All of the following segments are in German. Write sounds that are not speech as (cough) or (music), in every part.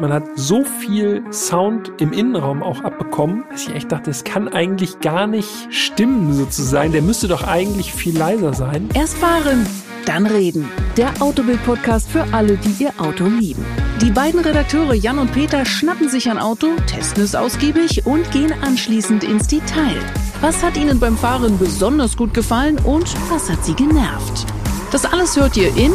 Man hat so viel Sound im Innenraum auch abbekommen, dass ich echt dachte, das kann eigentlich gar nicht stimmen sozusagen. Der müsste doch eigentlich viel leiser sein. Erst fahren, dann reden. Der Autobild-Podcast für alle, die ihr Auto lieben. Die beiden Redakteure Jan und Peter schnappen sich ein Auto, testen es ausgiebig und gehen anschließend ins Detail. Was hat ihnen beim Fahren besonders gut gefallen und was hat sie genervt? Das alles hört ihr in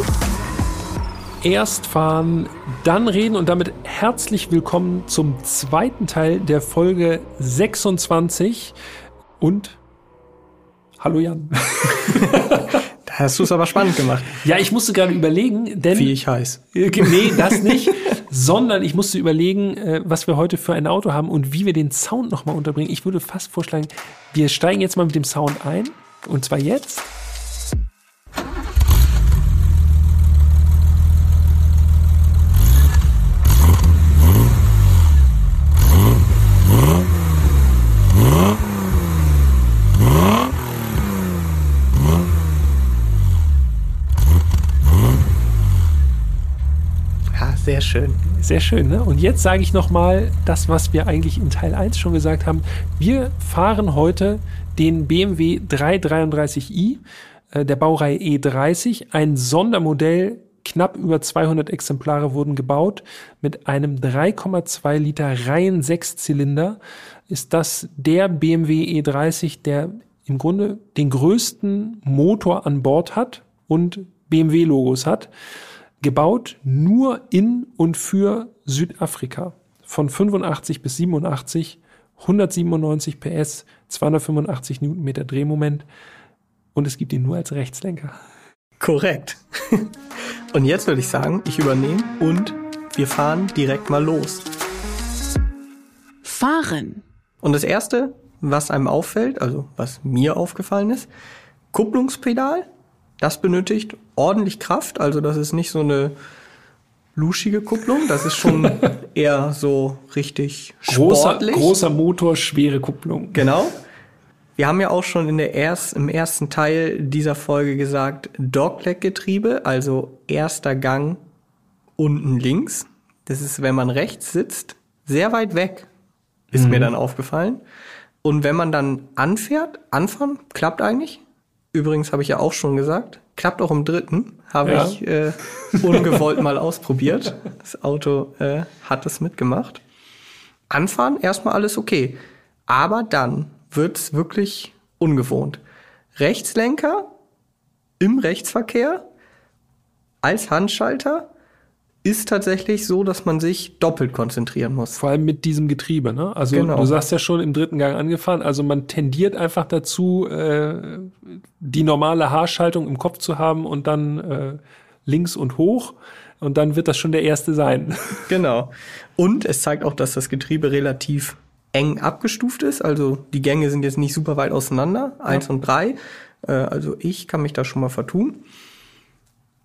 Erst fahren, dann reden und damit herzlich willkommen zum zweiten Teil der Folge 26 und Hallo Jan. (laughs) da hast du es aber spannend gemacht. Ja, ich musste gerade überlegen, denn wie ich heiß. Äh, nee, das nicht, sondern ich musste überlegen, äh, was wir heute für ein Auto haben und wie wir den Sound nochmal unterbringen. Ich würde fast vorschlagen, wir steigen jetzt mal mit dem Sound ein und zwar jetzt. Sehr schön. Sehr schön, ne? Und jetzt sage ich nochmal das, was wir eigentlich in Teil 1 schon gesagt haben. Wir fahren heute den BMW 333i äh, der Baureihe E30, ein Sondermodell knapp über 200 Exemplare wurden gebaut. Mit einem 3,2 Liter Reihen 6 Zylinder ist das der BMW E30, der im Grunde den größten Motor an Bord hat und BMW-Logos hat gebaut nur in und für Südafrika. Von 85 bis 87, 197 PS, 285 Newtonmeter Drehmoment und es gibt ihn nur als Rechtslenker. Korrekt. (laughs) Und jetzt würde ich sagen, ich übernehme und wir fahren direkt mal los. Fahren. Und das erste, was einem auffällt, also was mir aufgefallen ist, Kupplungspedal das benötigt ordentlich Kraft, also das ist nicht so eine luschige Kupplung, das ist schon (laughs) eher so richtig sportlich. Großer, großer Motor, schwere Kupplung. Genau. Wir haben ja auch schon in der erst, im ersten Teil dieser Folge gesagt, Dogleg-Getriebe, also erster Gang unten links. Das ist, wenn man rechts sitzt, sehr weit weg, ist mhm. mir dann aufgefallen. Und wenn man dann anfährt, anfahren, klappt eigentlich. Übrigens habe ich ja auch schon gesagt, klappt auch im dritten, habe ja. ich äh, ungewollt mal ausprobiert. Das Auto äh, hat es mitgemacht. Anfahren, erstmal alles okay. Aber dann wird's wirklich ungewohnt. Rechtslenker im Rechtsverkehr als Handschalter ist tatsächlich so, dass man sich doppelt konzentrieren muss. Vor allem mit diesem Getriebe, ne? Also genau. du sagst ja schon im dritten Gang angefahren, also man tendiert einfach dazu, äh, die normale Haarschaltung im Kopf zu haben und dann äh, links und hoch. Und dann wird das schon der erste sein. (laughs) Genau. Und es zeigt auch, dass das Getriebe relativ eng abgestuft ist. Also die Gänge sind jetzt nicht super weit auseinander, ja. eins und drei. Äh, also ich kann mich da schon mal vertun.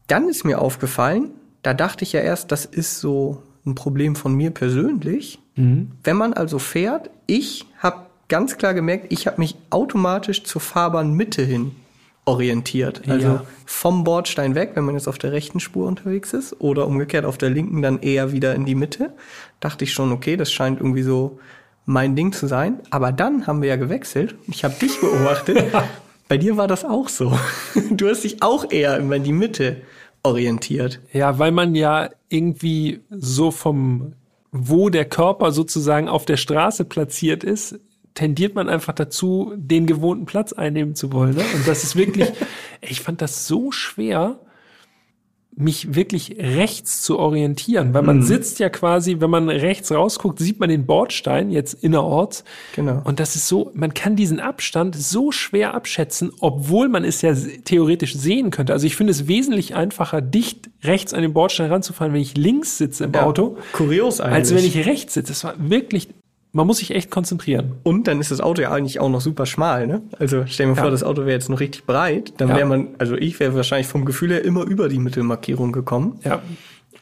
Dann ist mir aufgefallen, da dachte ich ja erst, das ist so ein Problem von mir persönlich. Mhm. Wenn man also fährt, ich habe ganz klar gemerkt, ich habe mich automatisch zur Fahrbahnmitte hin orientiert. Also ja. vom Bordstein weg, wenn man jetzt auf der rechten Spur unterwegs ist, oder umgekehrt auf der linken dann eher wieder in die Mitte. Dachte ich schon, okay, das scheint irgendwie so mein Ding zu sein. Aber dann haben wir ja gewechselt. Ich habe dich beobachtet. (laughs) Bei dir war das auch so. (laughs) Du hast dich auch eher immer in die Mitte orientiert. Ja, weil man ja irgendwie so vom, wo der Körper sozusagen auf der Straße platziert ist, tendiert man einfach dazu, den gewohnten Platz einnehmen zu wollen. Ne? Und das ist wirklich, (laughs) ich fand das so schwer, mich wirklich rechts zu orientieren, weil man mhm. sitzt ja quasi, wenn man rechts rausguckt, sieht man den Bordstein jetzt innerorts. Genau. Und das ist so, man kann diesen Abstand so schwer abschätzen, obwohl man es ja theoretisch sehen könnte. Also ich finde es wesentlich einfacher, dicht rechts an den Bordstein ranzufahren, wenn ich links sitze im ja, Auto. Kurios eigentlich. Als wenn ich rechts sitze. Das war wirklich man muss sich echt konzentrieren. Und dann ist das Auto ja eigentlich auch noch super schmal, ne? Also stell mir ja. vor, das Auto wäre jetzt noch richtig breit, dann ja. wäre man, also ich wäre wahrscheinlich vom Gefühl her immer über die Mittelmarkierung gekommen. Ja.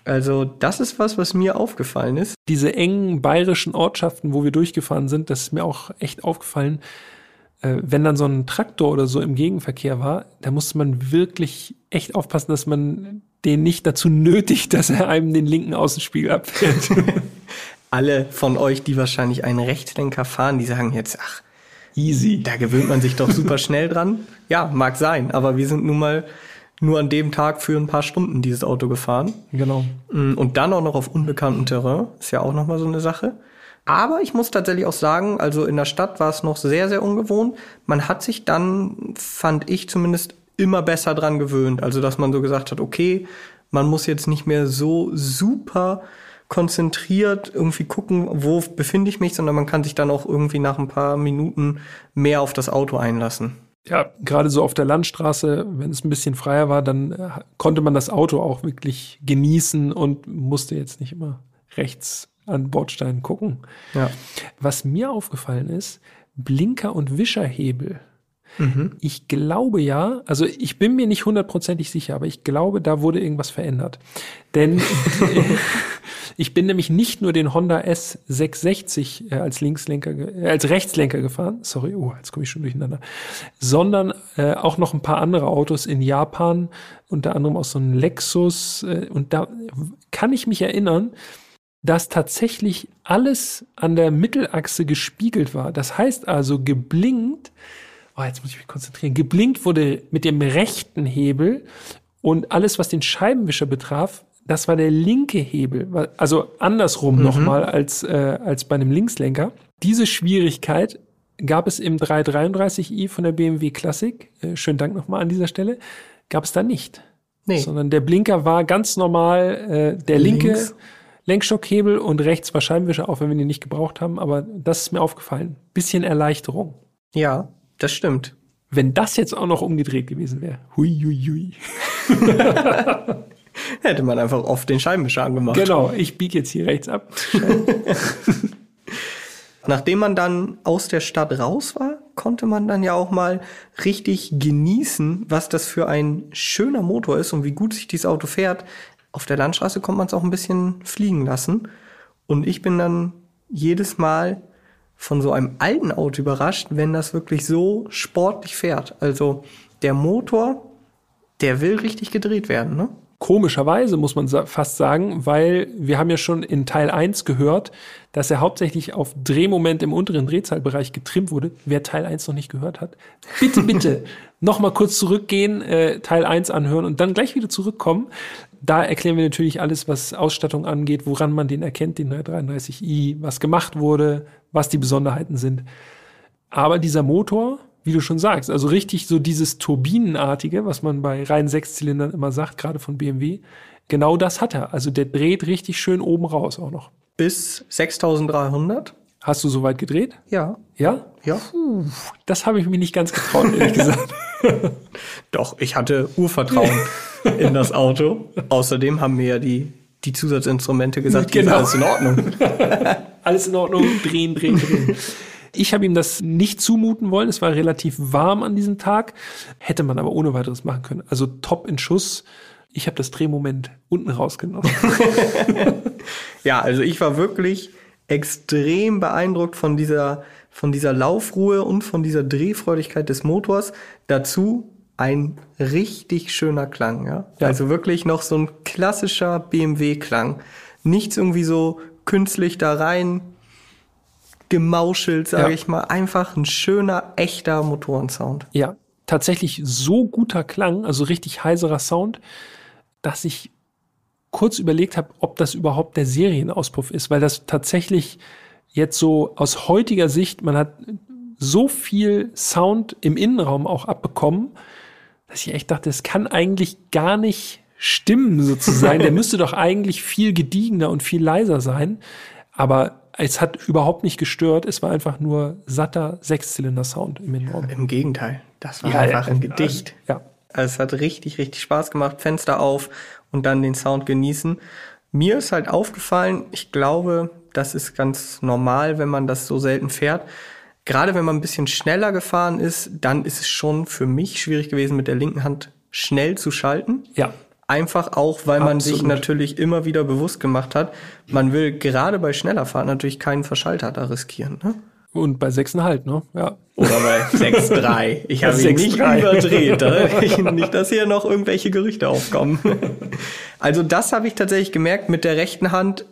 Also das ist was, was mir aufgefallen ist. Diese engen bayerischen Ortschaften, wo wir durchgefahren sind, das ist mir auch echt aufgefallen. Äh, wenn dann so ein Traktor oder so im Gegenverkehr war, da musste man wirklich echt aufpassen, dass man den nicht dazu nötigt, (laughs) dass er einem den linken Außenspiegel abfährt. (laughs) Alle von euch, die wahrscheinlich einen Rechtslenker fahren, die sagen jetzt, ach, Easy. da gewöhnt man sich doch super schnell dran. Ja, mag sein, aber wir sind nun mal nur an dem Tag für ein paar Stunden dieses Auto gefahren. Genau. Mm, Und dann auch noch auf unbekanntem Terrain. Ist ja auch nochmal so eine Sache. Aber ich muss tatsächlich auch sagen, also in der Stadt war es noch sehr, sehr ungewohnt. Man hat sich dann, fand ich zumindest, immer besser dran gewöhnt. Also, dass man so gesagt hat, okay, man muss jetzt nicht mehr so super konzentriert irgendwie gucken, wo befinde ich mich, sondern man kann sich dann auch irgendwie nach ein paar Minuten mehr auf das Auto einlassen. Ja, gerade so auf der Landstraße, wenn es ein bisschen freier war, dann äh, konnte man das Auto auch wirklich genießen und musste jetzt nicht immer rechts an Bordsteinen gucken. Ja. Was mir aufgefallen ist, Blinker und Wischerhebel. Ich glaube ja, also ich bin mir nicht hundertprozentig sicher, aber ich glaube, da wurde irgendwas verändert. Denn (laughs) (laughs) ich bin nämlich nicht nur den Honda S660 äh, als Linkslenker, äh, als Rechtslenker gefahren, sorry, oh, jetzt komme ich schon durcheinander, sondern äh, auch noch ein paar andere Autos in Japan, unter anderem auch so ein Lexus. Äh, und da kann ich mich erinnern, dass tatsächlich alles an der Mittelachse gespiegelt war. Das heißt also geblinkt, oh, jetzt muss ich mich konzentrieren, geblinkt wurde mit dem rechten Hebel und alles, was den Scheibenwischer betraf, das war der linke Hebel. Also andersrum nochmal als, äh, als bei einem Linkslenker. Diese Schwierigkeit gab es im 333i von der BMW Classic, äh, schönen Dank nochmal an dieser Stelle, gab es da nicht. Nee. Sondern der Blinker war ganz normal äh, der linke Links. Lenkstockhebel und rechts war Scheibenwischer, auch wenn wir den nicht gebraucht haben. Aber das ist mir aufgefallen. Bisschen Erleichterung. Ja, das stimmt. Wenn das jetzt auch noch umgedreht gewesen wäre. Hui, hui, hui. (laughs) Hätte man einfach oft den Scheibenwischer angemacht. Genau, ich biege jetzt hier rechts ab. (laughs) Nachdem man dann aus der Stadt raus war, konnte man dann ja auch mal richtig genießen, was das für ein schöner Motor ist und wie gut sich dieses Auto fährt. Auf der Landstraße konnte man es auch ein bisschen fliegen lassen. Und ich bin dann jedes Mal von so einem alten Auto überrascht, wenn das wirklich so sportlich fährt. Also der Motor, der will richtig gedreht werden, ne? Komischerweise muss man fast sagen, weil wir haben ja schon in Teil 1 gehört, dass er hauptsächlich auf Drehmoment im unteren Drehzahlbereich getrimmt wurde. Wer Teil 1 noch nicht gehört hat, bitte, (laughs) bitte noch mal kurz zurückgehen, äh, Teil 1 anhören und dann gleich wieder zurückkommen. Da erklären wir natürlich alles, was Ausstattung angeht, woran man den erkennt, den 333i, was gemacht wurde, was die Besonderheiten sind. Aber dieser Motor, wie du schon sagst, also richtig so dieses Turbinenartige, was man bei reinen Sechszylindern immer sagt, gerade von BMW, genau das hat er. Also der dreht richtig schön oben raus auch noch. Bis 6300. Hast du soweit gedreht? Ja. Ja? Ja. Das habe ich mir nicht ganz getraut, ehrlich (laughs) gesagt. Doch, ich hatte Urvertrauen in das Auto. Außerdem haben mir ja die, die Zusatzinstrumente gesagt, Genau. alles in Ordnung. (laughs) Alles in Ordnung, drehen, drehen, drehen. (laughs) Ich habe ihm das nicht zumuten wollen. Es war relativ warm an diesem Tag. Hätte man aber ohne weiteres machen können. Also top in Schuss. Ich habe das Drehmoment unten rausgenommen. (laughs) Ja, also ich war wirklich extrem beeindruckt von dieser, von dieser Laufruhe und von dieser Drehfreudigkeit des Motors. Dazu ein richtig schöner Klang, ja. Ja. Also wirklich noch so ein klassischer BMW-Klang. Nichts irgendwie so künstlich da rein gemauschelt, sage Ja. ich mal. Einfach ein schöner, echter Motorensound. Ja, tatsächlich so guter Klang, also richtig heiserer Sound, dass ich kurz überlegt habe, ob das überhaupt der Serienauspuff ist, weil das tatsächlich jetzt so aus heutiger Sicht, man hat so viel Sound im Innenraum auch abbekommen, dass ich echt dachte, es kann eigentlich gar nicht stimmen sozusagen. (laughs) Der müsste doch eigentlich viel gediegener und viel leiser sein. Aber es hat überhaupt nicht gestört. Es war einfach nur satter Sechszylinder-Sound im Innenraum. Im Gegenteil, das war Ja, einfach ja, ein Gedicht. Ja. Also es hat richtig, richtig Spaß gemacht. Fenster auf und dann den Sound genießen. Mir ist halt aufgefallen, ich glaube, das ist ganz normal, wenn man das so selten fährt. Gerade wenn man ein bisschen schneller gefahren ist, dann ist es schon für mich schwierig gewesen, mit der linken Hand schnell zu schalten. Ja. Einfach auch, weil man sich Absolut. natürlich immer wieder bewusst gemacht hat, man will gerade bei schneller Fahrt natürlich keinen Verschalter da riskieren. Ne? Und bei 6,5, ne? Ja. Oder bei (laughs) 6,3. Ich habe ihn nicht 6,3. überdreht. Da, nicht, dass hier noch irgendwelche Gerüchte aufkommen. Also das habe ich tatsächlich gemerkt. Mit der rechten Hand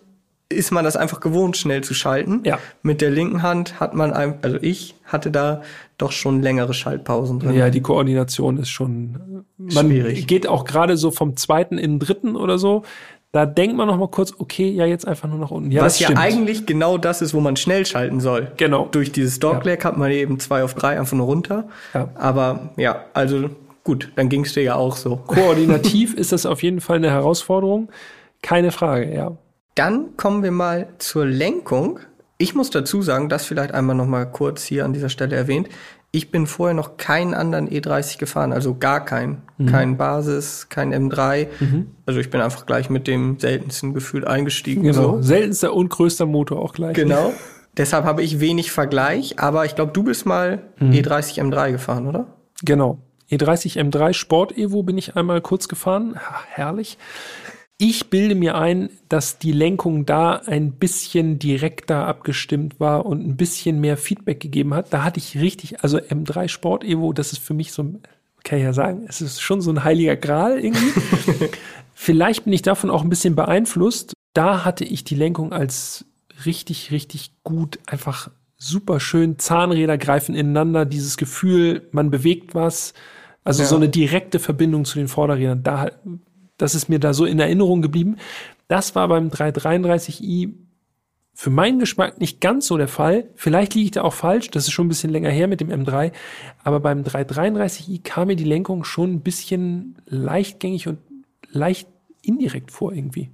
ist man das einfach gewohnt, schnell zu schalten. Ja. Mit der linken Hand hat man, ein, also ich hatte da doch schon längere Schaltpausen drin. Ja, die Koordination ist schon, man Schwierig. geht auch gerade so vom zweiten in den dritten oder so. Da denkt man noch mal kurz, okay, ja, jetzt einfach nur nach unten. Ja, Was ja eigentlich genau das ist, wo man schnell schalten soll. Genau. Durch dieses Dogleg hat man eben zwei auf drei einfach nur runter. Ja. Aber ja, also gut, dann ging es dir ja auch so. (laughs) Koordinativ ist das auf jeden Fall eine Herausforderung. Keine Frage, ja. Dann kommen wir mal zur Lenkung. Ich muss dazu sagen, das vielleicht einmal noch mal kurz hier an dieser Stelle erwähnt. Ich bin vorher noch keinen anderen E30 gefahren, also gar keinen. Kein Basis, kein M3. Also ich bin einfach gleich mit dem seltensten Gefühl eingestiegen. Genau. So. Seltenster und größter Motor auch gleich. Genau. (laughs) Deshalb habe ich wenig Vergleich, aber ich glaube, du bist mal E30 M3 gefahren, oder? Genau. E30 M3 Sport Evo bin ich einmal kurz gefahren. Ha, herrlich. Ich bilde mir ein, dass die Lenkung da ein bisschen direkter abgestimmt war und ein bisschen mehr Feedback gegeben hat. Da hatte ich richtig, also M3 Sport Evo, das ist für mich so, ein- kann ich ja sagen, es ist schon so ein heiliger Gral irgendwie. (laughs) Vielleicht bin ich davon auch ein bisschen beeinflusst. Da hatte ich die Lenkung als richtig, richtig gut, einfach super schön. Zahnräder greifen ineinander, dieses Gefühl, man bewegt was. Also Ja. so eine direkte Verbindung zu den Vorderrädern. Da, das ist mir da so in Erinnerung geblieben. Das war beim 333i für meinen Geschmack nicht ganz so der Fall. Vielleicht liege ich da auch falsch, das ist schon ein bisschen länger her mit dem M3. Aber beim 333i kam mir die Lenkung schon ein bisschen leichtgängig und leicht indirekt vor irgendwie.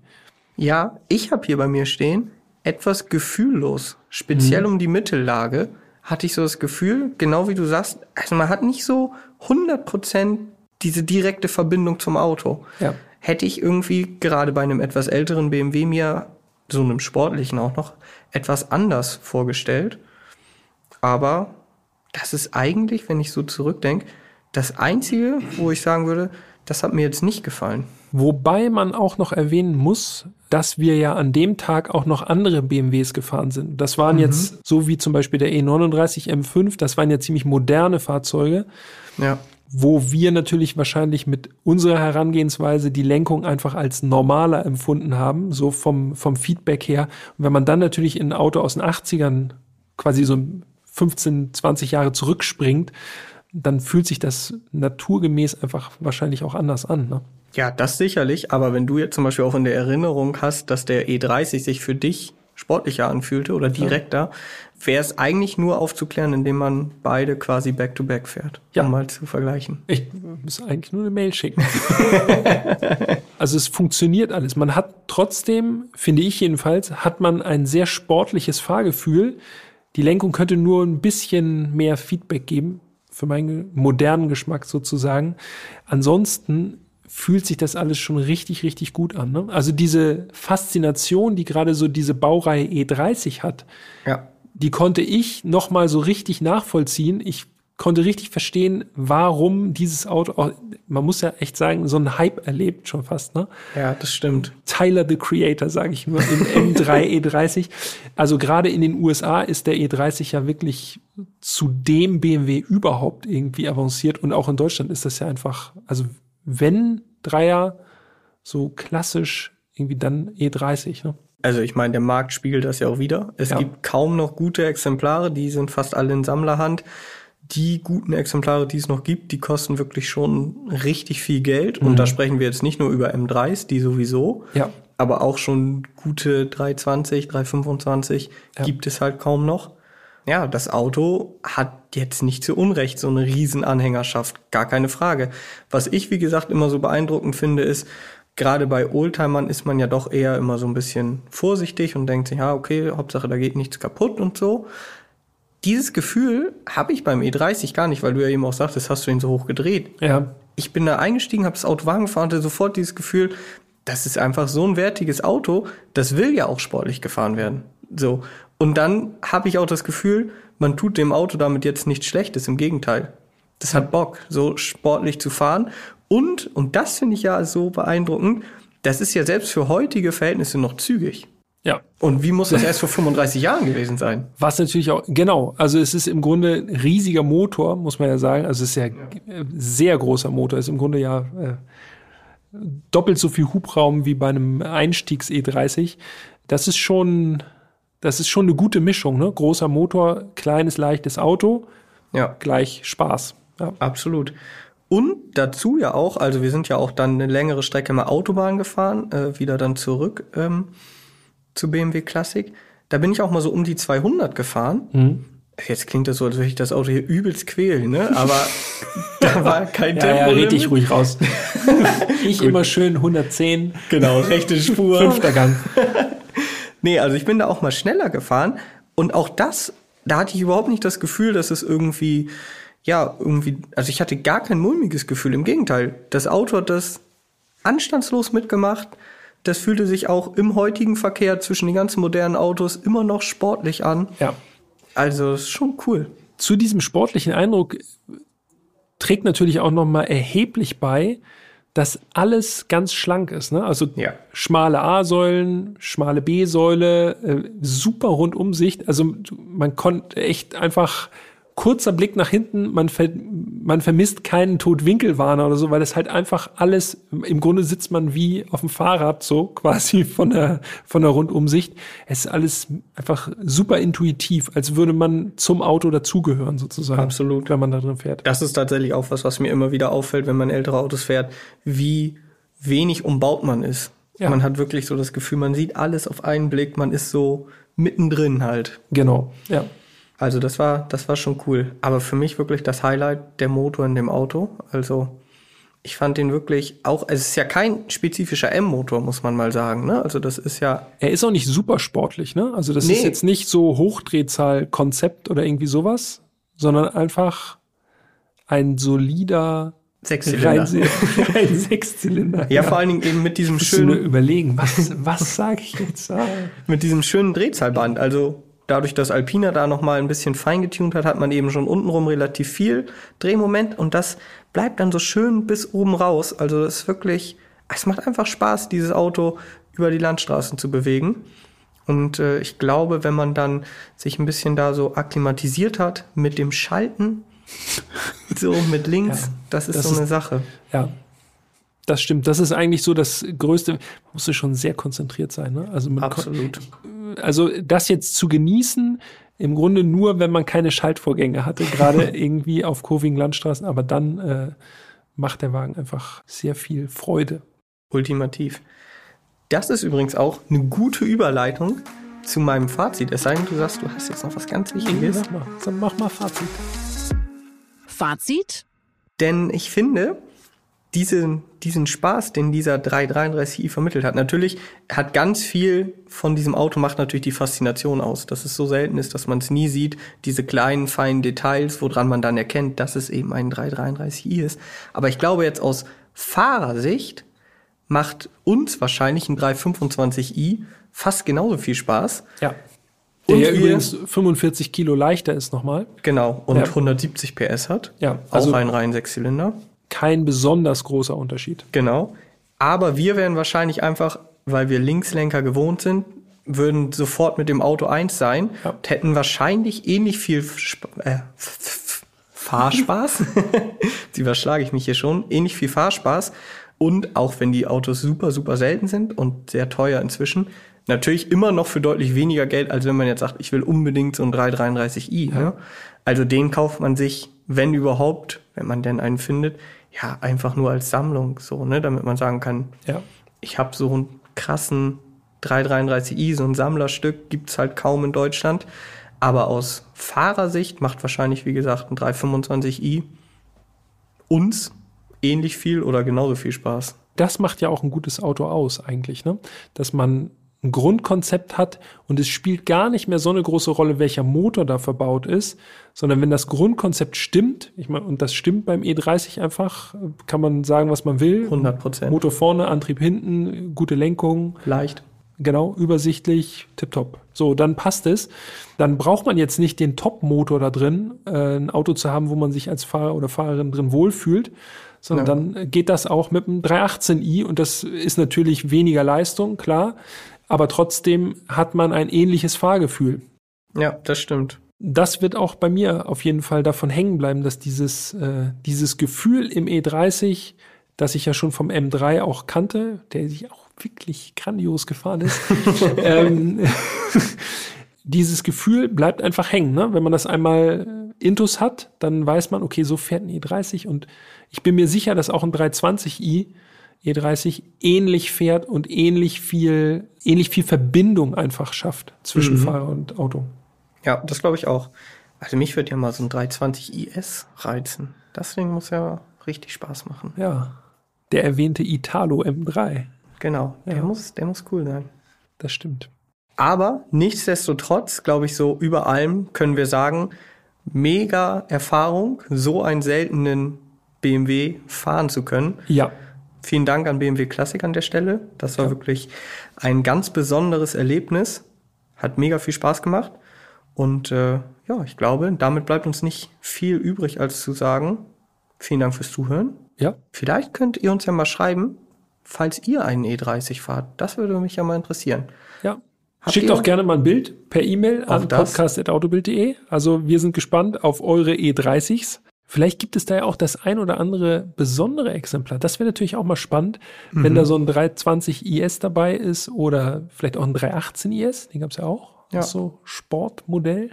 Ja, ich habe hier bei mir stehen, etwas gefühllos. Speziell um die Mittellage hatte ich so das Gefühl, genau wie du sagst, also man hat nicht so 100% diese direkte Verbindung zum Auto. Ja. Hätte ich irgendwie gerade bei einem etwas älteren BMW mir, so einem sportlichen auch noch, etwas anders vorgestellt. Aber das ist eigentlich, wenn ich so zurückdenke, das Einzige, wo ich sagen würde, das hat mir jetzt nicht gefallen. Wobei man auch noch erwähnen muss, dass wir ja an dem Tag auch noch andere BMWs gefahren sind. Das waren jetzt, so wie zum Beispiel der E39 M5, das waren ja ziemlich moderne Fahrzeuge, Ja. Wo wir natürlich wahrscheinlich mit unserer Herangehensweise die Lenkung einfach als normaler empfunden haben, so vom, vom Feedback her. Und wenn man dann natürlich in ein Auto aus den 80ern quasi so 15, 20 Jahre zurückspringt, dann fühlt sich das naturgemäß einfach wahrscheinlich auch anders an. Ne? Ja, das sicherlich, aber wenn du jetzt zum Beispiel auch in der Erinnerung hast, dass der E30 sich für dich sportlicher anfühlte oder direkter, wäre es eigentlich nur aufzuklären, indem man beide quasi back-to-back fährt, Ja. um mal zu vergleichen. Ich muss eigentlich nur eine Mail schicken. (laughs) also es funktioniert alles. Man hat trotzdem, finde ich jedenfalls, hat man ein sehr sportliches Fahrgefühl. Die Lenkung könnte nur ein bisschen mehr Feedback geben, für meinen modernen Geschmack sozusagen. Ansonsten fühlt sich das alles schon richtig, richtig gut an. Ne? Also diese Faszination, die gerade so diese Baureihe E30 hat, Ja. die konnte ich noch mal so richtig nachvollziehen. Ich konnte richtig verstehen, warum dieses Auto, man muss ja echt sagen, so einen Hype erlebt schon fast, ne? Ja, das stimmt. Tyler the Creator, sage ich nur, im M3 (laughs) E30. Also gerade in den USA ist der E30 ja wirklich zu dem BMW überhaupt irgendwie avanciert und auch in Deutschland ist das ja einfach, also wenn Dreier so klassisch irgendwie dann E30, ne? Also ich meine, der Markt spiegelt das ja auch wieder. Es Ja. gibt kaum noch gute Exemplare, die sind fast alle in Sammlerhand. Die guten Exemplare, die es noch gibt, die kosten wirklich schon richtig viel Geld. Und da sprechen wir jetzt nicht nur über M3s, die sowieso, Ja. aber auch schon gute 320, 325 Ja. gibt es halt kaum noch. Ja, das Auto hat jetzt nicht zu Unrecht so eine Riesenanhängerschaft, gar keine Frage. Was ich, wie gesagt, immer so beeindruckend finde, ist, gerade bei Oldtimern ist man ja doch eher immer so ein bisschen vorsichtig und denkt sich, ja, okay, Hauptsache da geht nichts kaputt und so. Dieses Gefühl habe ich beim E30 gar nicht, weil du ja eben auch sagtest, hast du ihn so hoch gedreht Ja. ich bin da eingestiegen, habe das Auto warm gefahren, hatte sofort dieses Gefühl, das ist einfach so ein wertiges Auto, das will ja auch sportlich gefahren werden. So. Und dann habe ich auch das Gefühl, man tut dem Auto damit jetzt nichts Schlechtes, im Gegenteil. Das hat Bock, so sportlich zu fahren. Und, und das finde ich ja so beeindruckend, das ist ja selbst für heutige Verhältnisse noch zügig. Ja. Und wie muss das erst vor 35 Jahren gewesen sein? Was natürlich auch, genau, also es ist im Grunde ein riesiger Motor, muss man ja sagen. Also es ist ja, ja. sehr großer Motor, ist im Grunde ja äh, doppelt so viel Hubraum wie bei einem Einstiegs E30. Das ist schon, das ist schon eine gute Mischung, ne? Großer Motor, kleines, leichtes Auto, ja. gleich Spaß. Ja. Absolut. Und dazu ja auch, also wir sind ja auch dann eine längere Strecke mal Autobahn gefahren, äh, wieder dann zurück ähm, zu BMW Classic. Da bin ich auch mal so um die 200 gefahren. Mhm. Jetzt klingt das so, als würde ich das Auto hier übelst quälen, ne? Aber (laughs) da war kein ja, Tempo. Ja, red dich ruhig raus. (laughs) ich immer schön 110. Genau, rechte Spur. Fünfter Gang. (laughs) nee, also ich bin da auch mal schneller gefahren. Und auch das, da hatte ich überhaupt nicht das Gefühl, dass es irgendwie, ja, irgendwie, also ich hatte gar kein mulmiges Gefühl. Im Gegenteil, das Auto hat das anstandslos mitgemacht. Das fühlte sich auch im heutigen Verkehr zwischen den ganzen modernen Autos immer noch sportlich an. Ja. Also ist schon cool. Zu diesem sportlichen Eindruck trägt natürlich auch noch mal erheblich bei, dass alles ganz schlank ist. Ne? Also ja. schmale A-Säulen, schmale B-Säule, äh, super Rundumsicht. Also man konnte echt einfach kurzer Blick nach hinten, man, ver man vermisst keinen Todwinkelwarner oder so, weil das halt einfach alles, im Grunde sitzt man wie auf dem Fahrrad so (laughs) quasi von der, von der Rundumsicht. Es ist alles einfach super intuitiv, als würde man zum Auto dazugehören sozusagen. Absolut. Wenn man da drin fährt. Das ist tatsächlich auch was, was mir immer wieder auffällt, wenn man ältere Autos fährt, wie wenig umbaut man ist. Ja. Man hat wirklich so das Gefühl, man sieht alles auf einen Blick, man ist so mittendrin halt. Genau, ja. Also das war, das war schon cool. Aber für mich wirklich das Highlight der Motor in dem Auto. Also ich fand den wirklich auch, es ist ja kein spezifischer M-Motor, muss man mal sagen. Ne? Also das ist ja. Er ist auch nicht super sportlich, ne? Also das nee. ist jetzt nicht so Hochdrehzahl-Konzept oder irgendwie sowas, sondern einfach ein solider Sechszylinder. (laughs) ein Sechszylinder. Ja, ja, vor allen Dingen eben mit diesem schönen. Nur überlegen, was, was sage ich jetzt? Ah. mit diesem schönen Drehzahlband. Also dadurch, dass Alpina da nochmal ein bisschen feingetunt hat, hat man eben schon untenrum relativ viel Drehmoment und das bleibt dann so schön bis oben raus. Also es ist wirklich, es macht einfach Spaß, dieses Auto über die Landstraßen zu bewegen. Und äh, ich glaube, wenn man dann sich ein bisschen da so akklimatisiert hat mit dem Schalten, (laughs) so mit links, ja, das ist das so eine ist, Sache. Ja, das stimmt. Das ist eigentlich so das Größte. Musste schon sehr konzentriert sein. Ne? Also Absolut. Also das jetzt zu genießen, im Grunde nur, wenn man keine Schaltvorgänge hatte, gerade (laughs) irgendwie auf kurvigen Landstraßen. Aber dann äh, macht der Wagen einfach sehr viel Freude. Ultimativ. Das ist übrigens auch eine gute Überleitung zu meinem Fazit. Es sei denn, du sagst, du hast jetzt noch was ganz Wichtiges. Mach mal, mach mal Fazit. Fazit? Denn ich finde, diesen, diesen Spaß, den dieser 333i vermittelt hat. Natürlich hat ganz viel von diesem Auto macht natürlich die Faszination aus, dass es so selten ist, dass man es nie sieht, diese kleinen, feinen Details, woran man dann erkennt, dass es eben ein 333i ist. Aber ich glaube jetzt aus Fahrersicht macht uns wahrscheinlich ein 325i fast genauso viel Spaß. Ja. Der und ja übrigens 45 Kilo leichter ist nochmal. Genau, und ja. 170 PS hat. Ja. Also auch ein rein Sechszylinder kein besonders großer Unterschied. Genau. Aber wir werden wahrscheinlich einfach, weil wir Linkslenker gewohnt sind, würden sofort mit dem Auto eins sein, ja. hätten wahrscheinlich ähnlich viel Sp äh, Fahrspaß. (laughs) Sie überschlage ich mich hier schon. Ähnlich viel Fahrspaß. Und auch wenn die Autos super, super selten sind und sehr teuer inzwischen, natürlich immer noch für deutlich weniger Geld, als wenn man jetzt sagt, ich will unbedingt so ein 333i. Ja. Ne? Also den kauft man sich, wenn überhaupt, wenn man denn einen findet, ja, einfach nur als Sammlung, so, ne, damit man sagen kann, ja. ich habe so einen krassen 333i, so ein Sammlerstück, gibt's halt kaum in Deutschland. Aber aus Fahrersicht macht wahrscheinlich, wie gesagt, ein 325i uns ähnlich viel oder genauso viel Spaß. Das macht ja auch ein gutes Auto aus, eigentlich, ne? Dass man ein Grundkonzept hat und es spielt gar nicht mehr so eine große Rolle, welcher Motor da verbaut ist, sondern wenn das Grundkonzept stimmt, ich meine, und das stimmt beim E30 einfach, kann man sagen, was man will. 100 Prozent. Motor vorne, Antrieb hinten, gute Lenkung. Leicht. Genau, übersichtlich, tipptopp. So, dann passt es. Dann braucht man jetzt nicht den Top-Motor da drin, äh, ein Auto zu haben, wo man sich als Fahrer oder Fahrerin drin wohlfühlt, sondern ja. dann geht das auch mit einem 318i und das ist natürlich weniger Leistung, klar. Aber trotzdem hat man ein ähnliches Fahrgefühl. Ja, das stimmt. Das wird auch bei mir auf jeden Fall davon hängen bleiben, dass dieses, äh, dieses Gefühl im E30, das ich ja schon vom M3 auch kannte, der sich auch wirklich grandios gefahren ist, (laughs) ähm, (laughs) dieses Gefühl bleibt einfach hängen. Ne? Wenn man das einmal intus hat, dann weiß man, okay, so fährt ein E30 und ich bin mir sicher, dass auch ein 320i E30 ähnlich fährt und ähnlich viel, ähnlich viel Verbindung einfach schafft zwischen mhm. Fahrer und Auto. Ja, das glaube ich auch. Also mich würde ja mal so ein 320 IS reizen. Das Ding muss ja richtig Spaß machen. Ja. Der erwähnte Italo M3. Genau, ja. der muss, der muss cool sein. Das stimmt. Aber nichtsdestotrotz, glaube ich, so über allem können wir sagen, mega Erfahrung, so einen seltenen BMW fahren zu können. Ja. Vielen Dank an BMW Classic an der Stelle. Das war ja. wirklich ein ganz besonderes Erlebnis. Hat mega viel Spaß gemacht. Und äh, ja, ich glaube, damit bleibt uns nicht viel übrig, als zu sagen, vielen Dank fürs Zuhören. Ja. Vielleicht könnt ihr uns ja mal schreiben, falls ihr einen E30 fahrt. Das würde mich ja mal interessieren. Ja. Habt Schickt auch gerne mal ein Bild per E-Mail an podcast.autobild.de. Also wir sind gespannt auf eure E30s. Vielleicht gibt es da ja auch das ein oder andere besondere Exemplar. Das wäre natürlich auch mal spannend, mhm. wenn da so ein 320 IS dabei ist oder vielleicht auch ein 318 IS, den gab es ja auch. Ja. So Sportmodell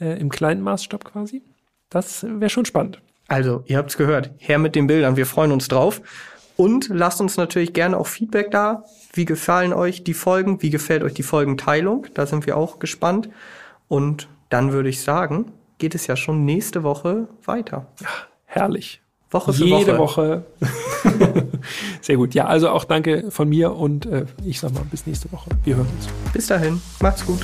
äh, im kleinen Maßstab quasi. Das wäre schon spannend. Also, ihr habt es gehört. Her mit den Bildern. Wir freuen uns drauf. Und lasst uns natürlich gerne auch Feedback da. Wie gefallen euch die Folgen? Wie gefällt euch die Folgenteilung? Da sind wir auch gespannt. Und dann würde ich sagen, geht es ja schon nächste Woche weiter. Herrlich. Woche für Jede Woche. Woche. (laughs) Sehr gut. Ja, also auch danke von mir und äh, ich sag mal bis nächste Woche. Wir hören uns. Bis dahin. Macht's gut.